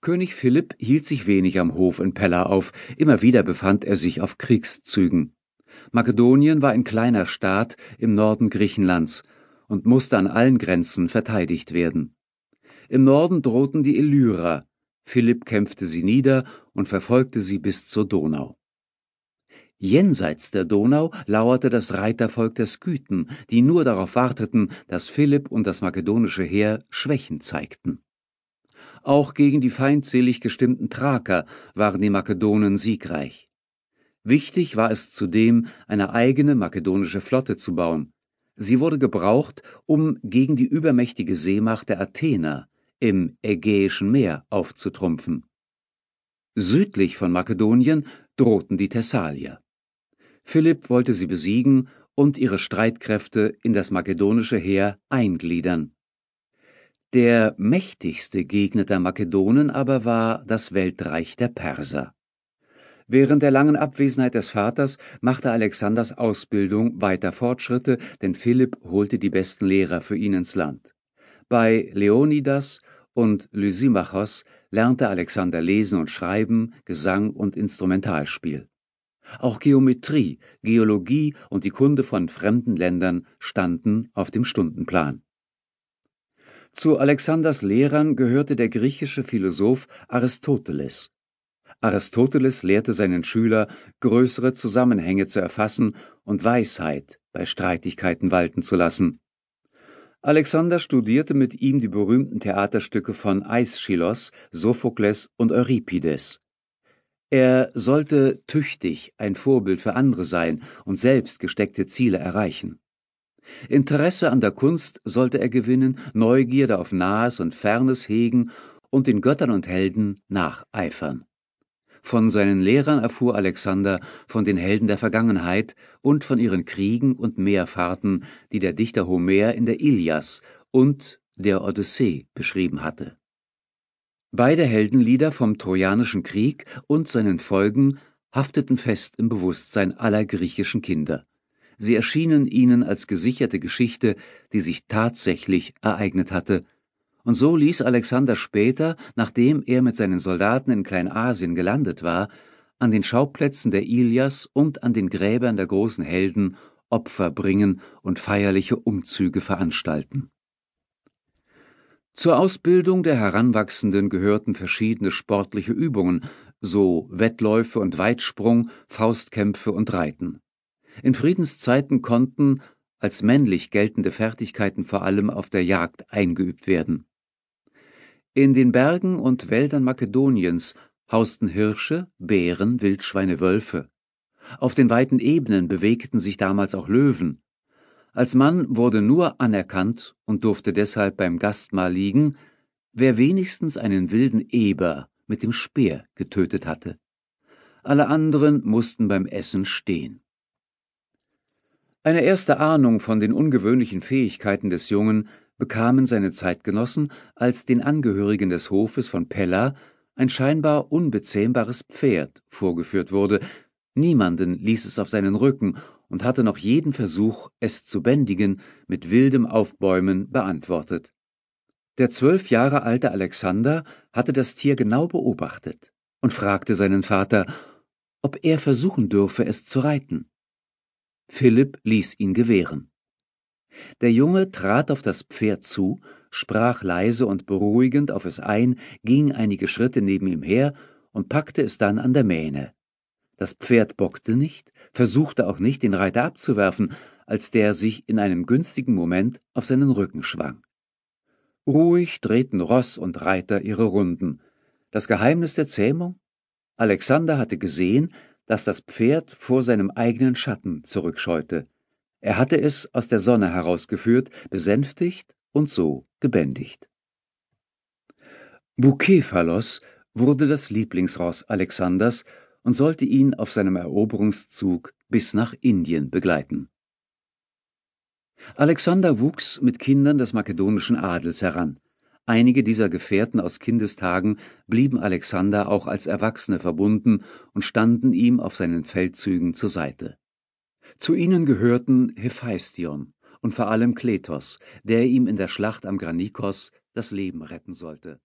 König Philipp hielt sich wenig am Hof in Pella auf, immer wieder befand er sich auf Kriegszügen. Makedonien war ein kleiner Staat im Norden Griechenlands und musste an allen Grenzen verteidigt werden. Im Norden drohten die Illyrer, Philipp kämpfte sie nieder und verfolgte sie bis zur Donau. Jenseits der Donau lauerte das Reitervolk der Skythen, die nur darauf warteten, dass Philipp und das makedonische Heer Schwächen zeigten. Auch gegen die feindselig gestimmten Thraker waren die Makedonen siegreich. Wichtig war es zudem, eine eigene makedonische Flotte zu bauen. Sie wurde gebraucht, um gegen die übermächtige Seemacht der Athener im Ägäischen Meer aufzutrumpfen. Südlich von Makedonien drohten die Thessalier. Philipp wollte sie besiegen und ihre Streitkräfte in das makedonische Heer eingliedern. Der mächtigste Gegner der Makedonen aber war das Weltreich der Perser. Während der langen Abwesenheit des Vaters machte Alexanders Ausbildung weiter Fortschritte, denn Philipp holte die besten Lehrer für ihn ins Land. Bei Leonidas und Lysimachos lernte Alexander lesen und schreiben, Gesang und Instrumentalspiel. Auch Geometrie, Geologie und die Kunde von fremden Ländern standen auf dem Stundenplan. Zu Alexanders Lehrern gehörte der griechische Philosoph Aristoteles. Aristoteles lehrte seinen Schüler, größere Zusammenhänge zu erfassen und Weisheit bei Streitigkeiten walten zu lassen. Alexander studierte mit ihm die berühmten Theaterstücke von Aeschylos, Sophokles und Euripides. Er sollte tüchtig ein Vorbild für andere sein und selbst gesteckte Ziele erreichen. Interesse an der Kunst sollte er gewinnen, Neugierde auf Nahes und Fernes hegen und den Göttern und Helden nacheifern. Von seinen Lehrern erfuhr Alexander von den Helden der Vergangenheit und von ihren Kriegen und Meerfahrten, die der Dichter Homer in der Ilias und der Odyssee beschrieben hatte. Beide Heldenlieder vom Trojanischen Krieg und seinen Folgen hafteten fest im Bewusstsein aller griechischen Kinder. Sie erschienen ihnen als gesicherte Geschichte, die sich tatsächlich ereignet hatte und so ließ Alexander später, nachdem er mit seinen Soldaten in Kleinasien gelandet war, an den Schauplätzen der Ilias und an den Gräbern der großen Helden Opfer bringen und feierliche Umzüge veranstalten. Zur Ausbildung der Heranwachsenden gehörten verschiedene sportliche Übungen, so Wettläufe und Weitsprung, Faustkämpfe und Reiten. In Friedenszeiten konnten als männlich geltende Fertigkeiten vor allem auf der Jagd eingeübt werden. In den Bergen und Wäldern Makedoniens hausten Hirsche, Bären, Wildschweine, Wölfe. Auf den weiten Ebenen bewegten sich damals auch Löwen. Als Mann wurde nur anerkannt und durfte deshalb beim Gastmahl liegen, wer wenigstens einen wilden Eber mit dem Speer getötet hatte. Alle anderen mussten beim Essen stehen. Eine erste Ahnung von den ungewöhnlichen Fähigkeiten des Jungen bekamen seine Zeitgenossen, als den Angehörigen des Hofes von Pella ein scheinbar unbezähmbares Pferd vorgeführt wurde, niemanden ließ es auf seinen Rücken und hatte noch jeden Versuch, es zu bändigen, mit wildem Aufbäumen beantwortet. Der zwölf Jahre alte Alexander hatte das Tier genau beobachtet und fragte seinen Vater, ob er versuchen dürfe, es zu reiten. Philipp ließ ihn gewähren. Der Junge trat auf das Pferd zu, sprach leise und beruhigend auf es ein, ging einige Schritte neben ihm her und packte es dann an der Mähne. Das Pferd bockte nicht, versuchte auch nicht, den Reiter abzuwerfen, als der sich in einem günstigen Moment auf seinen Rücken schwang. Ruhig drehten Ross und Reiter ihre Runden. Das Geheimnis der Zähmung? Alexander hatte gesehen, dass das Pferd vor seinem eigenen Schatten zurückscheute. Er hatte es aus der Sonne herausgeführt, besänftigt und so gebändigt. Bukephalos wurde das Lieblingsross Alexanders und sollte ihn auf seinem Eroberungszug bis nach Indien begleiten. Alexander wuchs mit Kindern des makedonischen Adels heran. Einige dieser Gefährten aus Kindestagen blieben Alexander auch als Erwachsene verbunden und standen ihm auf seinen Feldzügen zur Seite. Zu ihnen gehörten Hephaistion und vor allem Kletos, der ihm in der Schlacht am Granikos das Leben retten sollte